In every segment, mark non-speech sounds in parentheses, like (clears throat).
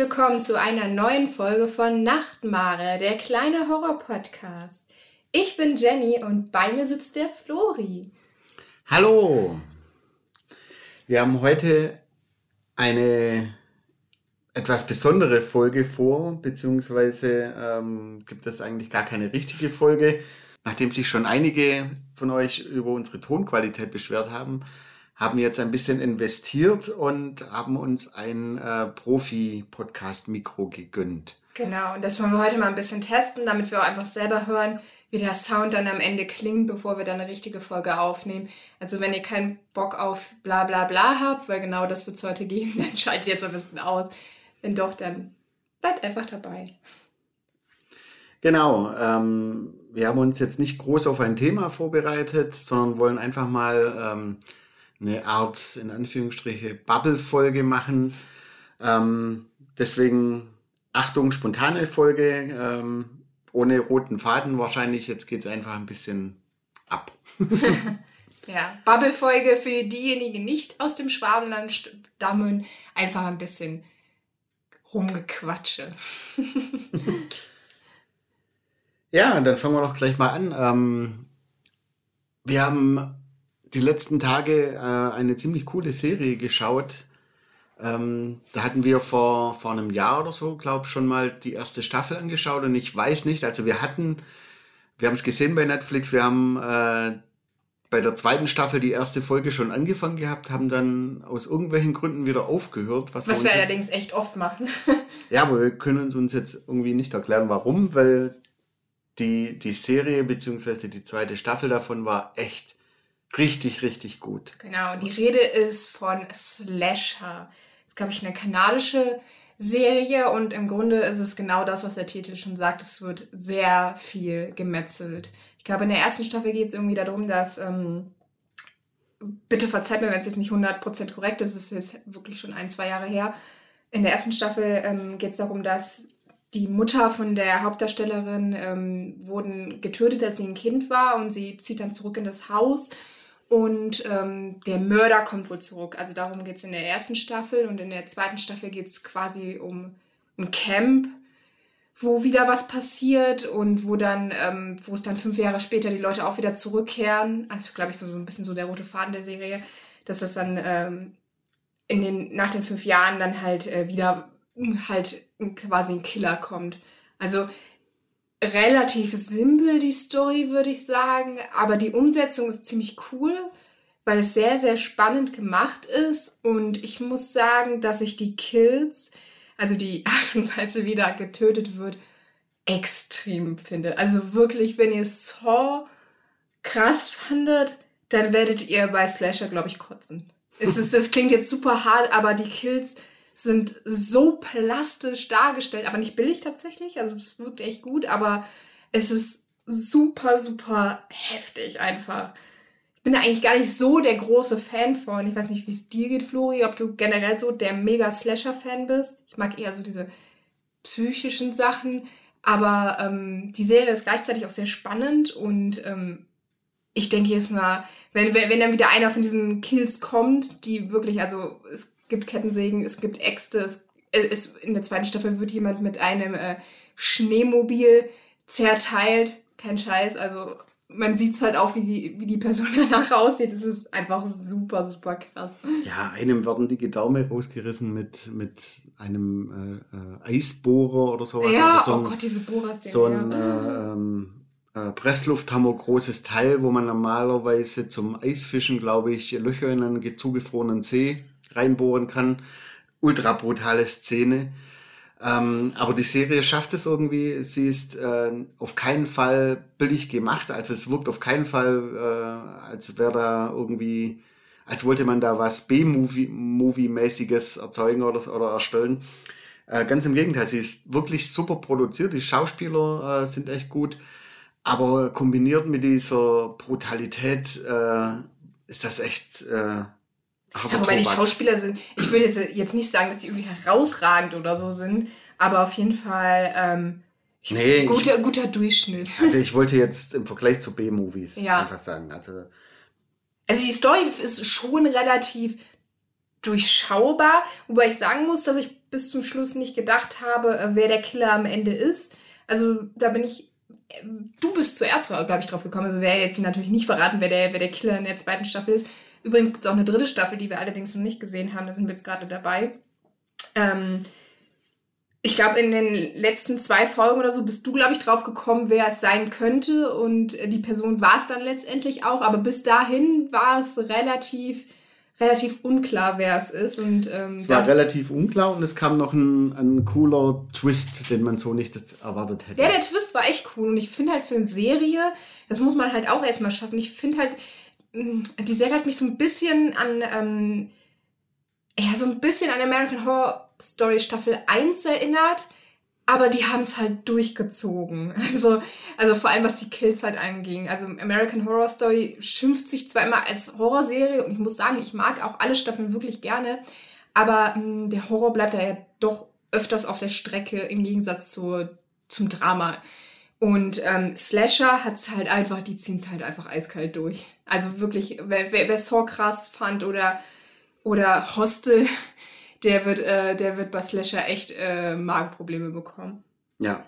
Willkommen zu einer neuen Folge von Nachtmare, der kleine Horror-Podcast. Ich bin Jenny und bei mir sitzt der Flori. Hallo! Wir haben heute eine etwas besondere Folge vor, beziehungsweise ähm, gibt es eigentlich gar keine richtige Folge. Nachdem sich schon einige von euch über unsere Tonqualität beschwert haben, haben jetzt ein bisschen investiert und haben uns ein äh, Profi-Podcast-Mikro gegönnt. Genau, und das wollen wir heute mal ein bisschen testen, damit wir auch einfach selber hören, wie der Sound dann am Ende klingt, bevor wir dann eine richtige Folge aufnehmen. Also wenn ihr keinen Bock auf bla bla bla habt, weil genau das wird es heute geben, (laughs) dann schaltet jetzt ein bisschen aus. Wenn doch, dann bleibt einfach dabei. Genau, ähm, wir haben uns jetzt nicht groß auf ein Thema vorbereitet, sondern wollen einfach mal ähm, eine Art, in Anführungsstriche, Bubble-Folge machen. Ähm, deswegen Achtung, spontane Folge, ähm, ohne roten Faden wahrscheinlich. Jetzt geht es einfach ein bisschen ab. (laughs) ja, Bubble-Folge für diejenigen, die nicht aus dem Schwabenland stammen, einfach ein bisschen rumgequatsche. (laughs) ja, dann fangen wir doch gleich mal an. Ähm, wir haben die letzten Tage äh, eine ziemlich coole Serie geschaut. Ähm, da hatten wir vor, vor einem Jahr oder so, glaube ich, schon mal die erste Staffel angeschaut und ich weiß nicht, also wir hatten, wir haben es gesehen bei Netflix, wir haben äh, bei der zweiten Staffel die erste Folge schon angefangen gehabt, haben dann aus irgendwelchen Gründen wieder aufgehört. Was, was wir, wir allerdings echt oft machen. (laughs) ja, aber wir können uns jetzt irgendwie nicht erklären, warum, weil die, die Serie bzw. die zweite Staffel davon war echt richtig, richtig gut. Genau, die Rede ist von Slasher. Das ist, glaube ich, eine kanadische Serie und im Grunde ist es genau das, was der Titel schon sagt. Es wird sehr viel gemetzelt. Ich glaube, in der ersten Staffel geht es irgendwie darum, dass, ähm, bitte verzeiht mir, wenn es jetzt nicht 100% korrekt ist, es ist jetzt wirklich schon ein, zwei Jahre her. In der ersten Staffel ähm, geht es darum, dass die Mutter von der Hauptdarstellerin ähm, wurden getötet, als sie ein Kind war und sie zieht dann zurück in das Haus und ähm, der Mörder kommt wohl zurück. Also darum geht es in der ersten Staffel. Und in der zweiten Staffel geht es quasi um ein Camp, wo wieder was passiert und wo dann, ähm, wo es dann fünf Jahre später die Leute auch wieder zurückkehren. Also glaube ich so, so ein bisschen so der rote Faden der Serie, dass das dann ähm, in den, nach den fünf Jahren dann halt äh, wieder halt quasi ein Killer kommt. Also relativ simpel, die Story, würde ich sagen. Aber die Umsetzung ist ziemlich cool, weil es sehr, sehr spannend gemacht ist. Und ich muss sagen, dass ich die Kills, also die (laughs) Art und Weise, wie da getötet wird, extrem finde. Also wirklich, wenn ihr Saw krass fandet, dann werdet ihr bei Slasher, glaube ich, kotzen. Es ist, das klingt jetzt super hart, aber die Kills sind so plastisch dargestellt, aber nicht billig tatsächlich. Also es wirkt echt gut, aber es ist super, super heftig einfach. Ich bin da eigentlich gar nicht so der große Fan von. Ich weiß nicht, wie es dir geht, Flori, ob du generell so der mega Slasher-Fan bist. Ich mag eher so diese psychischen Sachen, aber ähm, die Serie ist gleichzeitig auch sehr spannend und ähm, ich denke jetzt mal, wenn, wenn dann wieder einer von diesen Kills kommt, die wirklich, also es gibt Kettensägen, es gibt Äxte, es, äh, es, in der zweiten Staffel wird jemand mit einem äh, Schneemobil zerteilt. Kein Scheiß, also man sieht es halt auch, wie die, wie die Person (laughs) danach aussieht. Das ist einfach super, super krass. Ja, einem werden die Gedaume rausgerissen mit, mit einem äh, äh, Eisbohrer oder sowas. Ja, also so ein, oh Gott, diese Bohrer So ein äh, ähm, äh, Presslufthammer großes Teil, wo man normalerweise zum Eisfischen, glaube ich, Löcher in einen zugefrorenen See reinbohren kann. Ultra brutale Szene. Ähm, aber die Serie schafft es irgendwie. Sie ist äh, auf keinen Fall billig gemacht. Also es wirkt auf keinen Fall, äh, als wäre da irgendwie, als wollte man da was B-Movie-mäßiges erzeugen oder, oder erstellen. Äh, ganz im Gegenteil, sie ist wirklich super produziert. Die Schauspieler äh, sind echt gut. Aber kombiniert mit dieser Brutalität äh, ist das echt äh, ja, wobei die Schauspieler sind, ich würde jetzt nicht sagen, dass die irgendwie herausragend oder so sind, aber auf jeden Fall ähm, nee, guter, ich, guter Durchschnitt. Also ich wollte jetzt im Vergleich zu B-Movies ja. einfach sagen. Also, also die Story ist schon relativ durchschaubar, wobei ich sagen muss, dass ich bis zum Schluss nicht gedacht habe, äh, wer der Killer am Ende ist. Also da bin ich. äh, Du bist zuerst, glaube ich, drauf gekommen. Also wer jetzt natürlich nicht verraten, wer der, wer der Killer in der zweiten Staffel ist. Übrigens gibt es auch eine dritte Staffel, die wir allerdings noch nicht gesehen haben. Da sind wir jetzt gerade dabei. Ähm, ich glaube, in den letzten zwei Folgen oder so bist du, glaube ich, drauf gekommen, wer es sein könnte. Und die Person war es dann letztendlich auch. Aber bis dahin war es relativ, relativ unklar, wer es ist. Und ähm, Es war relativ unklar und es kam noch ein, ein cooler Twist, den man so nicht erwartet hätte. Ja, der Twist war echt cool. Und ich finde halt für eine Serie, das muss man halt auch erstmal schaffen. Ich finde halt, die Serie hat mich so ein bisschen an, ähm, ja, so ein bisschen an American Horror Story Staffel 1 erinnert. Aber die haben es halt durchgezogen. (laughs) Also, also vor allem was die Kills halt anging. Also American Horror Story schimpft sich zwar immer als Horrorserie und ich muss sagen, ich mag auch alle Staffeln wirklich gerne. Aber mh, der Horror bleibt da ja doch öfters auf der Strecke im Gegensatz zur, zum Drama. Und ähm, Slasher hat es halt einfach, die ziehen es halt einfach eiskalt durch. Also wirklich, wer, wer, wer Saw krass fand oder, oder Hostel, (laughs) der wird, äh, der wird bei Slasher echt äh, Magenprobleme bekommen. Ja.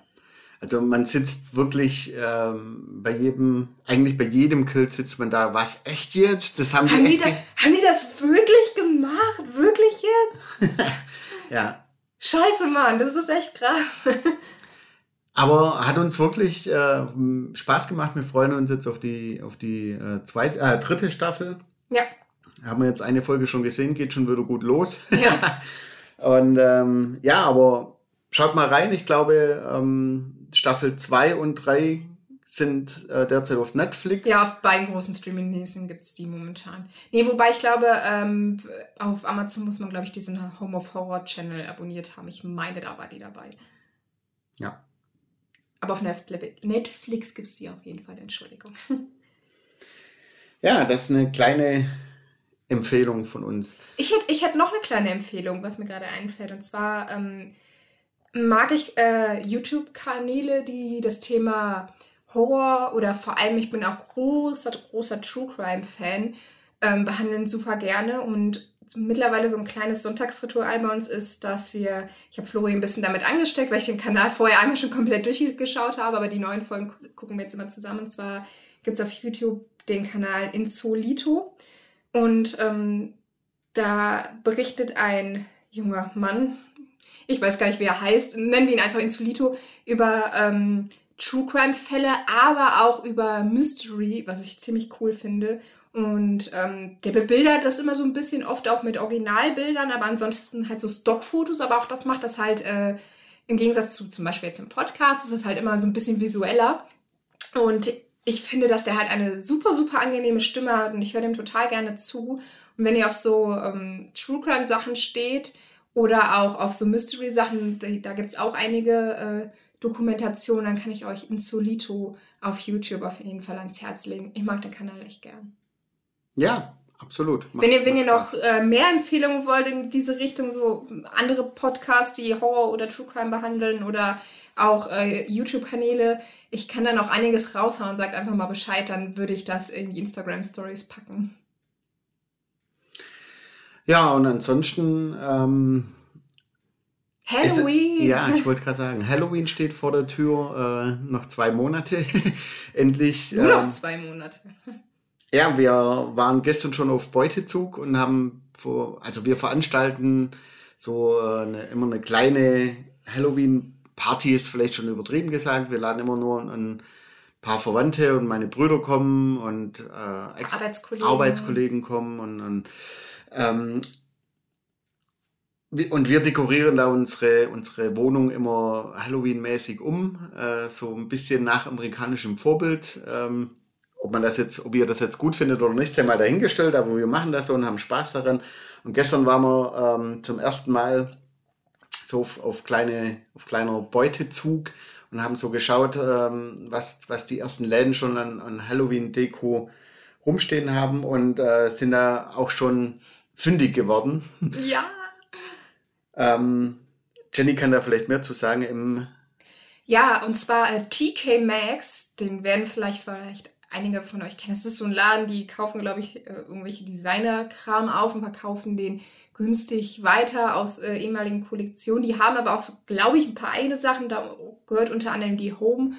Also man sitzt wirklich ähm, bei jedem, eigentlich bei jedem Kill sitzt man da, was echt jetzt? Das haben die Haben die, echt da, ge- haben die das wirklich gemacht? Wirklich jetzt? (laughs) Ja. Scheiße, Mann, das ist echt krass. (laughs) Aber hat uns wirklich äh, Spaß gemacht. Wir freuen uns jetzt auf die, auf die äh, zweite, äh, dritte Staffel. Ja. Haben wir jetzt eine Folge schon gesehen, geht schon wieder gut los. Ja. (laughs) Und ähm, ja, aber schaut mal rein. Ich glaube, ähm, Staffel 2 und 3 sind äh, derzeit auf Netflix. Ja, auf beiden großen Streaming-Diensten gibt es die momentan. Nee, wobei ich glaube, ähm, auf Amazon muss man, glaube ich, diesen Home of Horror Channel abonniert haben. Ich meine, da war die dabei. Ja. Aber auf Netflix, gibt es die auf jeden Fall, Entschuldigung. (laughs) ja, das ist eine kleine Empfehlung von uns. Ich hätte ich hätt noch eine kleine Empfehlung, was mir gerade einfällt. Und zwar ähm, mag ich äh, YouTube-Kanäle, die das Thema Horror oder vor allem, ich bin auch großer, großer True Crime-Fan, ähm, behandeln super gerne. Und mittlerweile so ein kleines Sonntagsritual bei uns ist, dass wir, ich habe Flori ein bisschen damit angesteckt, weil ich den Kanal vorher einmal schon komplett durchgeschaut habe, aber die neuen Folgen gu- gucken wir jetzt immer zusammen. Und zwar gibt es auf YouTube den Kanal Insolito. Und ähm, da berichtet ein junger Mann, ich weiß gar nicht, wie er heißt, nennen wir ihn einfach Insolito, über ähm, True Crime-Fälle, aber auch über Mystery, was ich ziemlich cool finde. Und ähm, der bebildert das immer so ein bisschen, oft auch mit Originalbildern, aber ansonsten halt so Stockfotos, aber auch das macht das halt äh, im Gegensatz zu zum Beispiel jetzt im Podcast, ist das halt immer so ein bisschen visueller. Und ich finde, dass der halt eine super, super angenehme Stimme hat und ich höre dem total gerne zu. Und wenn ihr auf so ähm, True Crime Sachen steht oder auch auf so Mystery Sachen, da, da gibt es auch einige äh, Dokumentationen, dann kann ich euch Insolito auf YouTube auf jeden Fall ans Herz legen. Ich mag den Kanal echt gern. Ja, absolut. Wenn ihr, wenn ihr noch äh, mehr Empfehlungen wollt in diese Richtung, so andere Podcasts, die Horror oder True Crime behandeln oder auch äh, YouTube-Kanäle, ich kann da noch einiges raushauen. Sagt einfach mal Bescheid, dann würde ich das in die Instagram-Stories packen. Ja, und ansonsten, ähm, Halloween! ja, ich wollte gerade sagen, Halloween steht vor der Tür, äh, noch zwei Monate. (laughs) Endlich. Nur noch ähm, zwei Monate. Ja, wir waren gestern schon auf Beutezug und haben vor, also wir veranstalten so äh, eine, immer eine kleine Halloween-Party, ist vielleicht schon übertrieben gesagt. Wir laden immer nur ein paar Verwandte und meine Brüder kommen und äh, Arbeitskollegen. Arbeitskollegen kommen und, und ähm, wir- und wir dekorieren da unsere, unsere Wohnung immer Halloween-mäßig um, äh, so ein bisschen nach amerikanischem Vorbild. Ähm, ob man das jetzt, ob ihr das jetzt gut findet oder nicht, sei mal dahingestellt, aber wir machen das so und haben Spaß daran. Und gestern waren wir ähm, zum ersten Mal so auf, auf, kleine, auf kleiner Beutezug und haben so geschaut, ähm, was, was die ersten Läden schon an, an Halloween-Deko rumstehen haben und äh, sind da auch schon fündig geworden. Ja! (laughs) Ähm, Jenny kann da vielleicht mehr zu sagen. Im, Ja, und zwar äh, TK Maxx, den werden vielleicht vielleicht einige von euch kennen. Das ist so ein Laden, die kaufen, glaube ich, äh, irgendwelche Designer-Kram auf und verkaufen den günstig weiter aus äh, ehemaligen Kollektionen. Die haben aber auch so, glaube ich, ein paar eigene Sachen. Da gehört unter anderem die Home-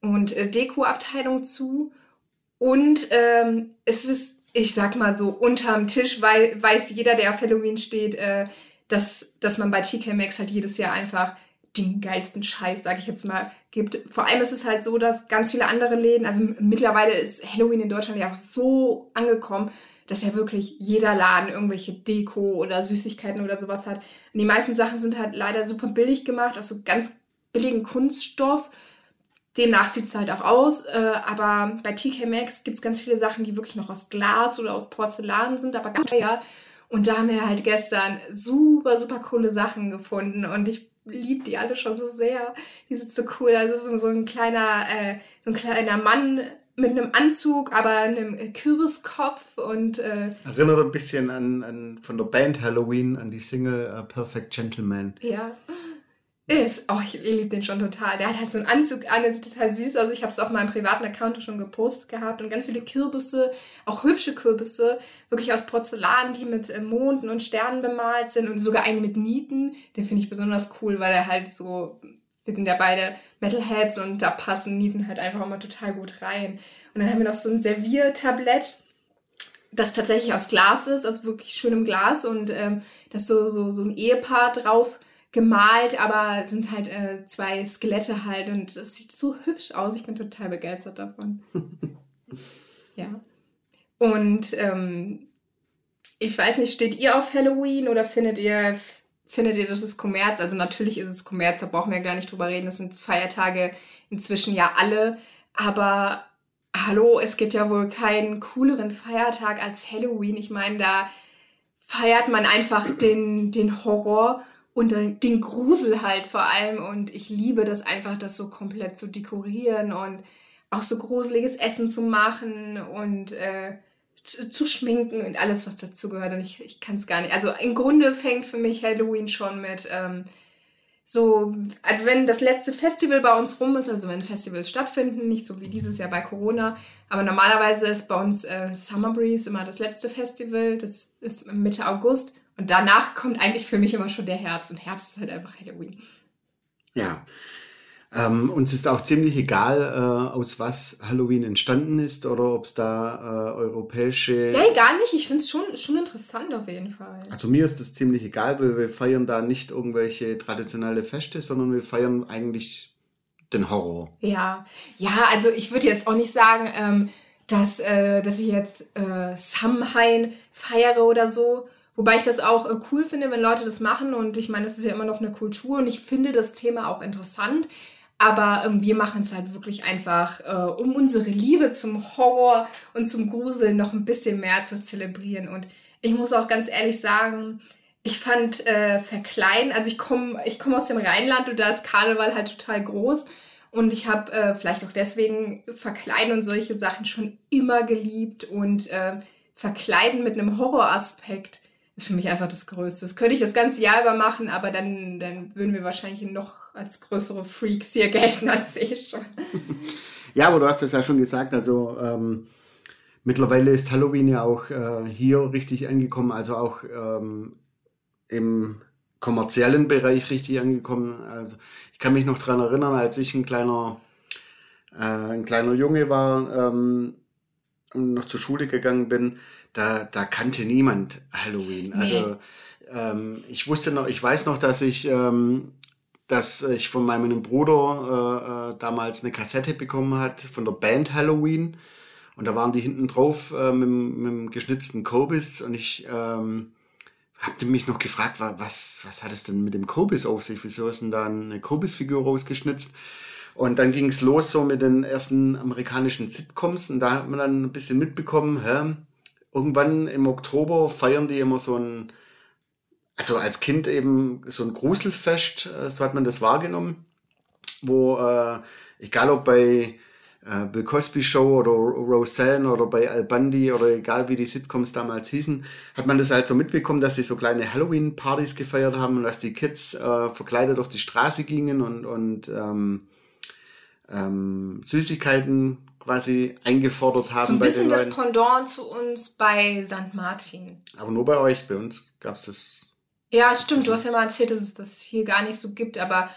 und äh, Deko-Abteilung zu. Und ähm, es ist, ich sag mal so, unterm Tisch, weil weiß jeder, der auf Halloween steht, äh, dass, dass man bei TK Maxx halt jedes Jahr einfach den geilsten Scheiß, sage ich jetzt mal, gibt. Vor allem ist es halt so, dass ganz viele andere Läden, also mittlerweile ist Halloween in Deutschland ja auch so angekommen, dass ja wirklich jeder Laden irgendwelche Deko oder Süßigkeiten oder sowas hat. Und die meisten Sachen sind halt leider super billig gemacht, aus so ganz billigen Kunststoff. Demnach sieht es halt auch aus. Äh, aber bei TK Maxx gibt es ganz viele Sachen, die wirklich noch aus Glas oder aus Porzellan sind, aber ganz teuer. Und da haben wir halt gestern super, super coole Sachen gefunden. Und ich liebe die alle schon so sehr. Die sind so cool. Also so ein kleiner, äh, so ein kleiner Mann mit einem Anzug, aber einem Kürbiskopf und äh, erinnert ein bisschen an, an von der Band Halloween an die Single uh, Perfect Gentleman. Ja. Ist, oh, ich liebe den schon total. Der hat halt so einen Anzug an, der sieht total süß aus. Ich habe es auf meinem privaten Account schon gepostet gehabt und ganz viele Kürbisse, auch hübsche Kürbisse, wirklich aus Porzellan, die mit äh, Monden und Sternen bemalt sind und sogar einen mit Nieten. Den finde ich besonders cool, weil er halt so, wir sind ja beide Metalheads und da passen Nieten halt einfach immer total gut rein. Und dann haben wir noch so ein Serviertablett das tatsächlich aus Glas ist, aus wirklich schönem Glas und ähm, das so, so, so ein Ehepaar drauf gemalt, aber sind halt äh, zwei Skelette halt und es sieht so hübsch aus. Ich bin total begeistert davon. (laughs) ja. Und ähm, ich weiß nicht, steht ihr auf Halloween oder findet ihr, findet ihr, das ist Kommerz? Also natürlich ist es Kommerz, da brauchen wir gar nicht drüber reden. Das sind Feiertage inzwischen ja alle. Aber hallo, es gibt ja wohl keinen cooleren Feiertag als Halloween. Ich meine, da feiert man einfach den, den Horror und den Grusel halt vor allem. Und ich liebe das einfach, das so komplett zu dekorieren und auch so gruseliges Essen zu machen und äh, zu, zu, schminken und alles, was dazu gehört. Und ich, ich kann es gar nicht. Also im Grunde fängt für mich Halloween schon mit ähm, so, also wenn das letzte Festival bei uns rum ist, also wenn Festivals stattfinden, nicht so wie dieses Jahr bei Corona, aber normalerweise ist bei uns äh, Summer Breeze immer das letzte Festival, das ist Mitte August und danach kommt eigentlich für mich immer schon der Herbst. Und Herbst ist halt einfach Halloween. Ja. Ähm, uns ist auch ziemlich egal, äh, aus was Halloween entstanden ist oder ob es da äh, europäische. Ja, egal nicht. Ich finde es schon, schon interessant auf jeden Fall. Also mir ist das ziemlich egal, weil wir feiern da nicht irgendwelche traditionelle Feste, sondern wir feiern eigentlich den Horror. Ja, ja, also ich würde jetzt auch nicht sagen, ähm, dass, äh, dass ich jetzt äh, Samhain feiere oder so. Wobei ich das auch äh, cool finde, wenn Leute das machen. Und ich meine, das ist ja immer noch eine Kultur und ich finde das Thema auch interessant. Aber ähm, wir machen es halt wirklich einfach, äh, um unsere Liebe zum Horror und zum Gruseln noch ein bisschen mehr zu zelebrieren. Und ich muss auch ganz ehrlich sagen, ich fand äh, Verkleiden, also ich komme ich komm aus dem Rheinland und da ist Karneval halt total groß. Und ich habe äh, vielleicht auch deswegen Verkleiden und solche Sachen schon immer geliebt. Und äh, Verkleiden mit einem Horroraspekt ist für mich einfach das Größte. Das könnte ich das ganze Jahr über machen, aber dann, dann würden wir wahrscheinlich noch als größere Freaks hier gelten als ich schon. (laughs) Ja, aber du hast es ja schon gesagt, also ähm, mittlerweile ist Halloween ja auch äh, hier richtig angekommen, also auch ähm, im kommerziellen Bereich richtig angekommen. Also ich kann mich noch daran erinnern, als ich ein kleiner, äh, ein kleiner Junge war, ähm, noch zur Schule gegangen bin, da, da kannte niemand Halloween. Nee. Also ähm, ich wusste noch, ich weiß noch, dass ich, ähm, dass ich von meinem Bruder äh, äh, damals eine Kassette bekommen hat von der Band Halloween. Und da waren die hinten drauf äh, mit, mit dem geschnitzten Kobis und ich ähm, habe mich noch gefragt, was, was hat es denn mit dem Kobis auf sich? Wieso ist denn da eine Kobis-Figur rausgeschnitzt? Und dann ging es los so mit den ersten amerikanischen Sitcoms. Und da hat man dann ein bisschen mitbekommen, hä, irgendwann im Oktober feiern die immer so ein, also als Kind eben so ein Gruselfest, äh, so hat man das wahrgenommen, wo, äh, egal ob bei äh, Bill Cosby Show oder Roseanne oder bei Al Bundy oder egal wie die Sitcoms damals hießen, hat man das halt so mitbekommen, dass sie so kleine Halloween-Partys gefeiert haben und dass die Kids äh, verkleidet auf die Straße gingen und, und ähm, ähm, Süßigkeiten quasi eingefordert haben. So ein bisschen das Pendant zu uns bei St. Martin. Aber nur bei euch, bei uns gab es das. Ja, stimmt. Du hast ja mal erzählt, dass es das hier gar nicht so gibt, aber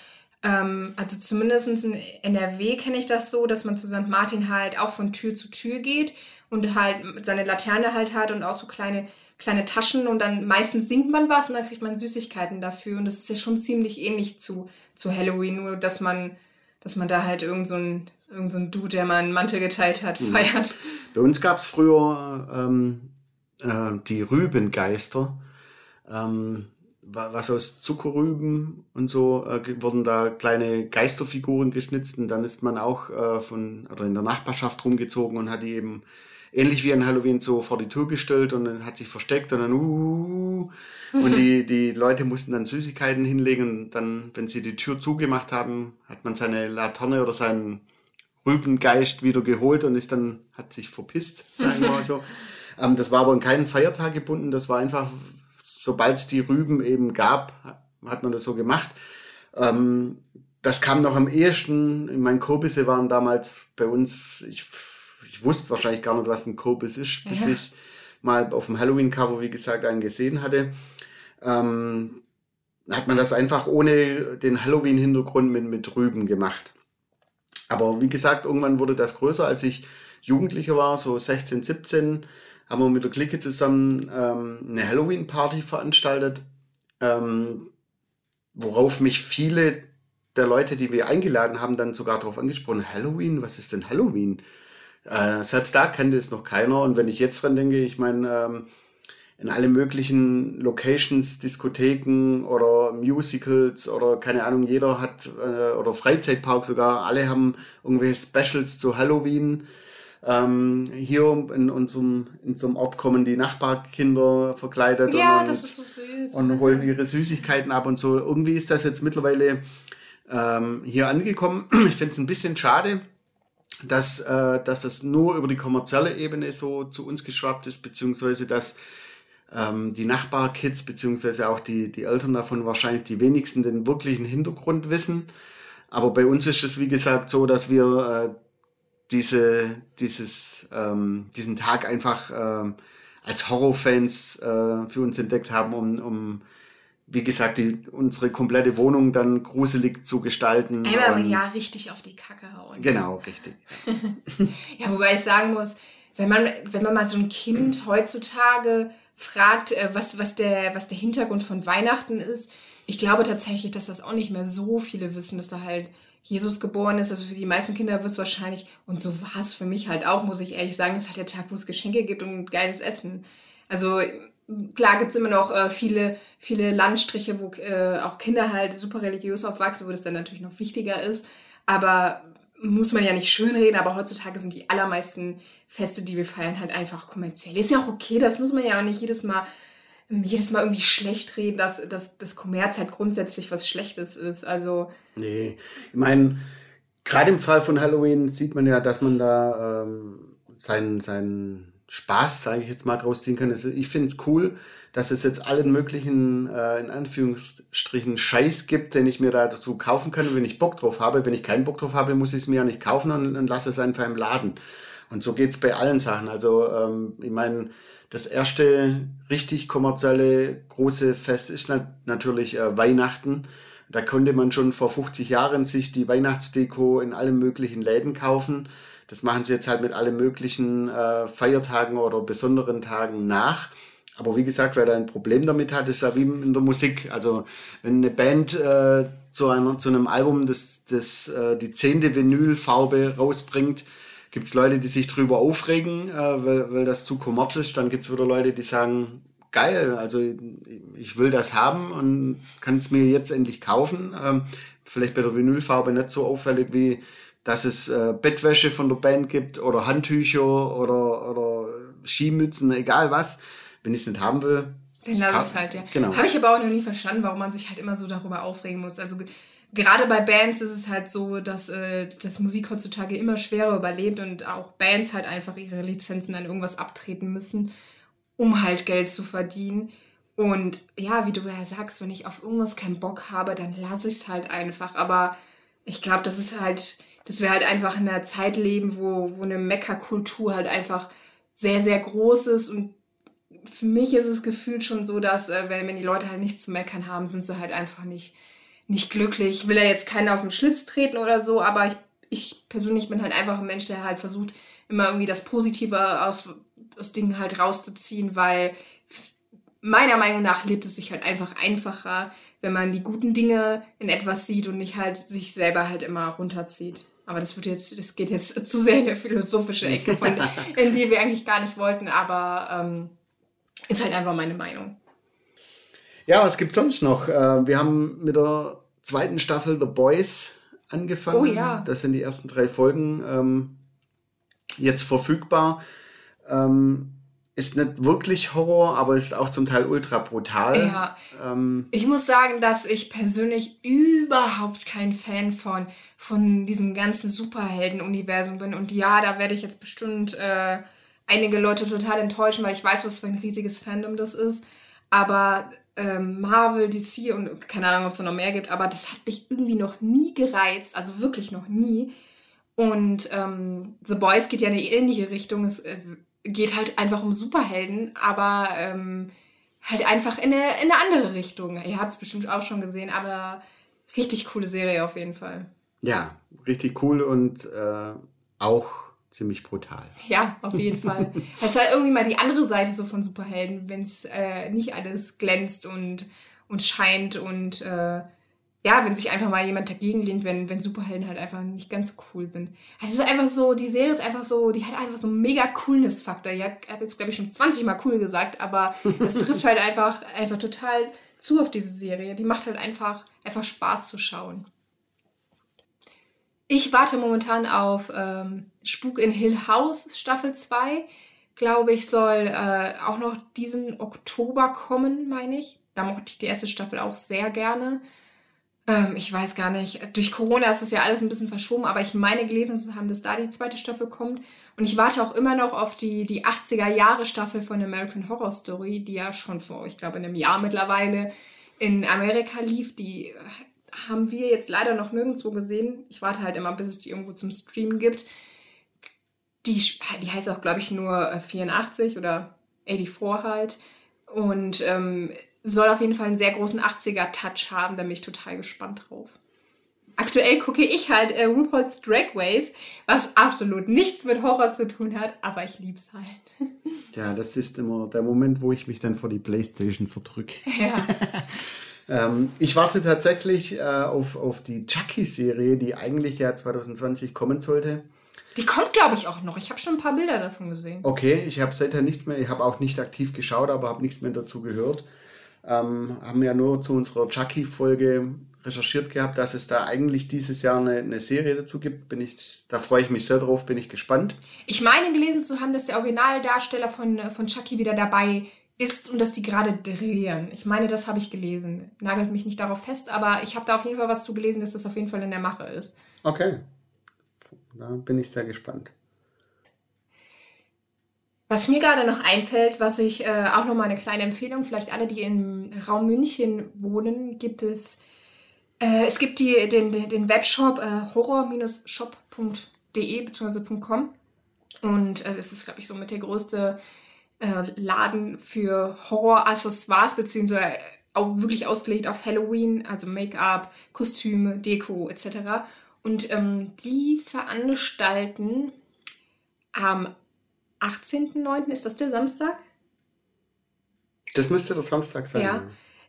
ähm, also zumindest in NRW kenne ich das so, dass man zu St. Martin halt auch von Tür zu Tür geht und halt seine Laterne halt hat und auch so kleine, kleine Taschen und dann meistens singt man was und dann kriegt man Süßigkeiten dafür und das ist ja schon ziemlich ähnlich zu, zu Halloween, nur dass man dass man da halt irgend so ein, irgend so ein Dude, der mal einen Mantel geteilt hat, mhm. feiert. Bei uns gab es früher ähm, äh, die Rübengeister. Ähm, was aus Zuckerrüben und so äh, wurden da kleine Geisterfiguren geschnitzt und dann ist man auch äh, von oder in der Nachbarschaft rumgezogen und hat die eben ähnlich wie an Halloween so vor die Tür gestellt und dann hat sich versteckt und dann uh, und die, (laughs) die Leute mussten dann Süßigkeiten hinlegen und dann, wenn sie die Tür zugemacht haben, hat man seine Laterne oder seinen Rübengeist wieder geholt und ist dann, hat sich verpisst, sagen wir mal so. (laughs) ähm, das war aber in keinen Feiertag gebunden, das war einfach, sobald es die Rüben eben gab, hat man das so gemacht. Ähm, das kam noch am ehesten, meine Kürbisse waren damals bei uns, ich ich wusste wahrscheinlich gar nicht, was ein Kürbis ist, bis ja. ich mal auf dem Halloween-Cover, wie gesagt, einen gesehen hatte. Ähm, hat man das einfach ohne den Halloween-Hintergrund mit, mit Rüben gemacht. Aber wie gesagt, irgendwann wurde das größer, als ich Jugendlicher war, so 16, 17, haben wir mit der Clique zusammen ähm, eine Halloween-Party veranstaltet, ähm, worauf mich viele der Leute, die wir eingeladen haben, dann sogar darauf angesprochen, Halloween, was ist denn Halloween? Äh, selbst da kannte es noch keiner. Und wenn ich jetzt dran denke, ich meine, ähm, in alle möglichen Locations, Diskotheken oder Musicals oder keine Ahnung, jeder hat, äh, oder Freizeitpark sogar, alle haben irgendwelche Specials zu Halloween. Ähm, hier in unserem, in unserem Ort kommen die Nachbarkinder verkleidet ja, und, das ist so süß. und holen ihre Süßigkeiten ab und so. Irgendwie ist das jetzt mittlerweile ähm, hier angekommen. (clears throat) Ich finde es ein bisschen schade, dass, äh, dass das nur über die kommerzielle Ebene so zu uns geschwappt ist, beziehungsweise dass ähm, die Nachbarkids, beziehungsweise auch die, die Eltern davon wahrscheinlich die wenigsten den wirklichen Hintergrund wissen. Aber bei uns ist es, wie gesagt, so, dass wir äh, diese, dieses, ähm, diesen Tag einfach äh, als Horrorfans äh, für uns entdeckt haben, um, um wie gesagt, die, unsere komplette Wohnung dann gruselig zu gestalten. Einmal im Jahr richtig auf die Kacke hauen. Genau, richtig. (laughs) ja, wobei ich sagen muss, wenn man, wenn man mal so ein Kind heutzutage fragt, äh, was, was, der, was der Hintergrund von Weihnachten ist, ich glaube tatsächlich, dass das auch nicht mehr so viele wissen, dass da halt Jesus geboren ist. Also für die meisten Kinder wird es wahrscheinlich, und so war es für mich halt auch, muss ich ehrlich sagen, es hat der Tag, wo es Geschenke gibt und geiles Essen. Also klar gibt es immer noch äh, viele, viele Landstriche, wo äh, auch Kinder halt super religiös aufwachsen, wo das dann natürlich noch wichtiger ist. Aber muss man ja nicht schönreden, aber heutzutage sind die allermeisten Feste, die wir feiern, halt einfach kommerziell. Ist ja auch okay, das muss man ja auch nicht jedes Mal, jedes Mal irgendwie schlecht reden, dass, dass das Kommerz halt grundsätzlich was Schlechtes ist. Also. Nee, ich meine, gerade im Fall von Halloween sieht man ja, dass man da ähm, seinen, seinen Spaß, sage ich jetzt mal, draus ziehen kann. Also ich finde es cool, dass es jetzt allen möglichen, äh, in Anführungsstrichen, Scheiß gibt, den ich mir da dazu kaufen kann, wenn ich Bock drauf habe. Wenn ich keinen Bock drauf habe, muss ich es mir ja nicht kaufen und, und lasse es einfach im Laden. Und so geht's bei allen Sachen. Also ähm, ich meine, das erste richtig kommerzielle große Fest ist nat natürlich äh, Weihnachten. Da konnte man schon vor 50 Jahren sich die Weihnachtsdeko in allen möglichen Läden kaufen. Das machen sie jetzt halt mit allen möglichen äh, Feiertagen oder besonderen Tagen nach. Aber wie gesagt, wer da ein Problem damit hat, ist ja wie in der Musik. Also wenn eine Band äh, zu, einer, zu einem Album das, das, äh, die zehnte Vinylfarbe rausbringt, gibt es Leute, die sich drüber aufregen, äh, weil, weil das zu kommerz ist. Dann gibt es wieder Leute, die sagen, geil, also ich will das haben und kann es mir jetzt endlich kaufen. Ähm, vielleicht bei der Vinylfarbe nicht so auffällig wie dass es äh, Bettwäsche von der Band gibt oder Handtücher oder, oder Skimützen, egal was. Wenn ich es nicht haben will. Dann lass es halt, ja. Genau. Habe ich aber auch noch nie verstanden, warum man sich halt immer so darüber aufregen muss. Also gerade bei Bands ist es halt so, dass, äh, dass Musik heutzutage immer schwerer überlebt und auch Bands halt einfach ihre Lizenzen an irgendwas abtreten müssen, um halt Geld zu verdienen. Und ja, wie du ja sagst, wenn ich auf irgendwas keinen Bock habe, dann lasse ich es halt einfach. Aber ich glaube, das ist halt dass wir halt einfach in einer Zeit leben, wo, wo eine Meckerkultur halt einfach sehr, sehr groß ist und für mich ist es gefühlt schon so, dass äh, wenn, wenn die Leute halt nichts zu meckern haben, sind sie halt einfach nicht, nicht glücklich. Ich will ja jetzt keinen auf den Schlips treten oder so, aber ich, ich persönlich bin halt einfach ein Mensch, der halt versucht, immer irgendwie das Positive aus, aus Dingen halt rauszuziehen, weil meiner Meinung nach lebt es sich halt einfach einfacher, wenn man die guten Dinge in etwas sieht und nicht halt sich selber halt immer runterzieht. Aber das wird jetzt, das geht jetzt (laughs) zu sehr in eine philosophische Ecke, von, (laughs) in die wir eigentlich gar nicht wollten, aber ähm, ist halt einfach meine Meinung. Ja, was gibt sonst noch? Äh, wir haben mit der zweiten Staffel The Boys angefangen. Oh ja. Das sind die ersten drei Folgen ähm, jetzt verfügbar. Ähm, ist nicht wirklich Horror, aber ist auch zum Teil ultra brutal. Ja. Ähm, ich muss sagen, dass ich persönlich überhaupt kein Fan von, von diesem ganzen Superhelden-Universum bin. Und ja, da werde ich jetzt bestimmt äh, einige Leute total enttäuschen, weil ich weiß, was für ein riesiges Fandom das ist. Aber ähm, Marvel, DC und keine Ahnung, ob es noch mehr gibt, aber das hat mich irgendwie noch nie gereizt. Also wirklich noch nie. Und ähm, The Boys geht ja in eine ähnliche Richtung. Es äh, geht halt einfach um Superhelden, aber ähm, halt einfach in eine, in eine andere Richtung. Ihr habt es bestimmt auch schon gesehen, aber richtig coole Serie auf jeden Fall. Ja, richtig cool und äh, auch ziemlich brutal. Ja, auf jeden Fall. Es ist halt irgendwie mal die andere Seite so von Superhelden, wenn es äh, nicht alles glänzt und, und scheint und äh, ja, wenn sich einfach mal jemand dagegen lehnt, wenn, wenn Superhelden halt einfach nicht ganz cool sind. Also es ist einfach so, die Serie ist einfach so, die hat einfach so einen mega Coolness-Faktor. Ich habe jetzt, glaube ich, schon 20 Mal cool gesagt, aber es trifft halt einfach, einfach total zu auf diese Serie. Die macht halt einfach, einfach Spaß zu schauen. Ich warte momentan auf ähm, Spuk in Hill House Staffel 2. Glaube ich, soll äh, auch noch diesen Oktober kommen, meine ich. Da mochte ich die erste Staffel auch sehr gerne. Ähm, ich weiß gar nicht. Durch Corona ist es ja alles ein bisschen verschoben, aber ich meine gelesen zu haben, dass da die zweite Staffel kommt. Und ich warte auch immer noch auf die, die 80er-Jahre-Staffel von American Horror Story, die ja schon vor, ich glaube, einem Jahr mittlerweile in Amerika lief. Die haben wir jetzt leider noch nirgendwo gesehen. Ich warte halt immer, bis es die irgendwo zum Streamen gibt. Die, die heißt auch, glaube ich, nur 84 äh, oder 84 halt. Und ähm, soll auf jeden Fall einen sehr großen 80er-Touch haben, da bin ich total gespannt drauf. Aktuell gucke ich halt äh, RuPaul's Drag Race, was absolut nichts mit Horror zu tun hat, aber ich lieb's halt. Ja, das ist immer der Moment, wo ich mich dann vor die Playstation verdrücke. Ja. (laughs) ähm, ich warte tatsächlich äh, auf, auf die Chucky-Serie, die eigentlich ja 2020 kommen sollte. Die kommt, glaube ich, auch noch. Ich habe schon ein paar Bilder davon gesehen. Okay, ich habe seither nichts mehr, ich habe auch nicht aktiv geschaut, aber habe nichts mehr dazu gehört. Ähm, haben ja nur zu unserer Chucky-Folge recherchiert gehabt, dass es da eigentlich dieses Jahr eine, eine, Serie dazu gibt. Bin ich, da freue ich mich sehr drauf, bin ich gespannt. Ich meine gelesen zu haben, dass der Originaldarsteller von, von Chucky wieder dabei ist und dass die gerade drehen. Ich meine, das habe ich gelesen. Nagelt mich nicht darauf fest, aber ich habe da auf jeden Fall was zu gelesen, dass das auf jeden Fall in der Mache ist. Okay. Da bin ich sehr gespannt. Was mir gerade noch einfällt, was ich äh, auch noch mal eine kleine Empfehlung, vielleicht alle, die im Raum München wohnen, gibt es, äh, es gibt die, den, den Webshop äh, horror-shop.de bzw. .com und äh, es ist, glaube ich, so mit der größte äh, Laden für Horror-Accessoires beziehungsweise auch wirklich ausgelegt auf Halloween, also Make-up, Kostüme, Deko etc. Und ähm, die veranstalten am 18.09. ist das der Samstag? Das müsste der Samstag sein. Ja.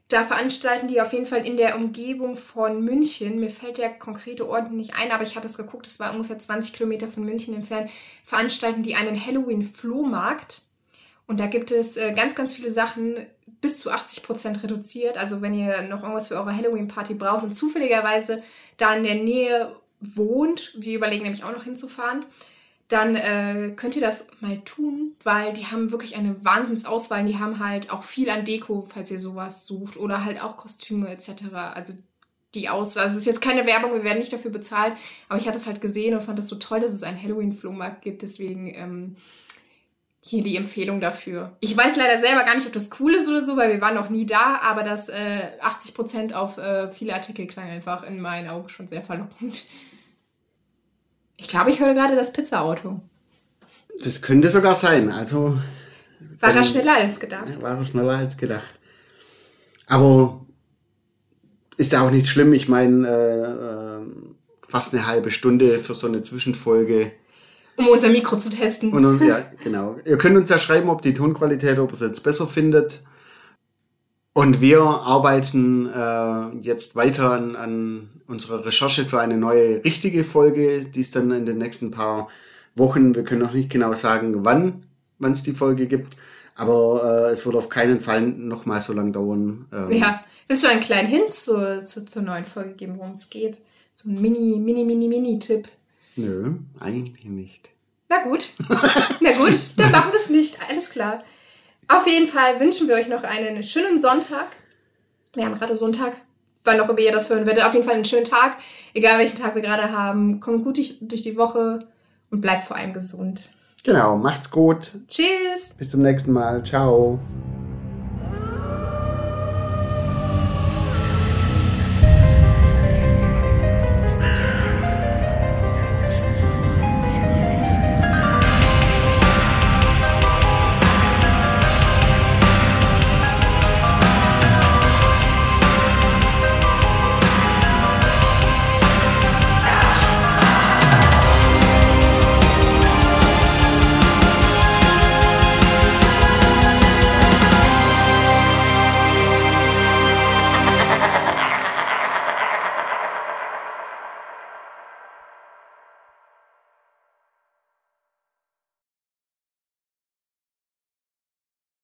Da veranstalten die auf jeden Fall in der Umgebung von München. Mir fällt der konkrete Ort nicht ein, aber ich habe es geguckt, es war ungefähr 20 Kilometer von München entfernt. Veranstalten die einen Halloween-Flohmarkt. Und da gibt es äh, ganz, ganz viele Sachen bis zu 80 Prozent reduziert. Also wenn ihr noch irgendwas für eure Halloween-Party braucht und zufälligerweise da in der Nähe wohnt, wir überlegen nämlich auch noch hinzufahren, dann äh, könnt ihr das mal tun, weil die haben wirklich eine Wahnsinnsauswahl. Die haben halt auch viel an Deko, falls ihr sowas sucht, oder halt auch Kostüme etc. Also die Auswahl. Also es ist jetzt keine Werbung, wir werden nicht dafür bezahlt, aber ich hatte es halt gesehen und fand es so toll, dass es einen Halloween-Flohmarkt gibt. Deswegen ähm, hier die Empfehlung dafür. Ich weiß leider selber gar nicht, ob das cool ist oder so, weil wir waren noch nie da, aber das äh, 80% auf äh, viele Artikel klang einfach in meinen Augen schon sehr verlockend. Ich glaube, ich höre gerade das Pizza-Auto. Das könnte sogar sein. Also. War er schneller als gedacht. War er schneller als gedacht. Aber ist ja auch nicht schlimm. Ich meine, äh, äh, fast eine halbe Stunde für so eine Zwischenfolge. Um unser Mikro zu testen. Und, ja, genau. Ihr könnt uns ja schreiben, ob die Tonqualität, ob ihr es jetzt besser findet. Und wir arbeiten äh, jetzt weiter an, an unserer Recherche für eine neue richtige Folge, die es dann in den nächsten paar Wochen, wir können noch nicht genau sagen, wann es die Folge gibt, aber äh, es wird auf keinen Fall noch mal so lange dauern. Ähm, ja, willst du einen kleinen Hint zu, zu, zur neuen Folge geben, worum es geht? So ein Mini, Mini, Mini, Mini-Tipp. Nö, eigentlich nicht. Na gut. Na gut, dann machen wir es nicht. Alles klar. Auf jeden Fall wünschen wir euch noch einen schönen Sonntag. Wir haben gerade Sonntag. Wann auch immer ihr das hören werdet. Auf jeden Fall einen schönen Tag. Egal welchen Tag wir gerade haben. Kommt gut durch die Woche und bleibt vor allem gesund. Genau, macht's gut. Tschüss. Bis zum nächsten Mal. Ciao.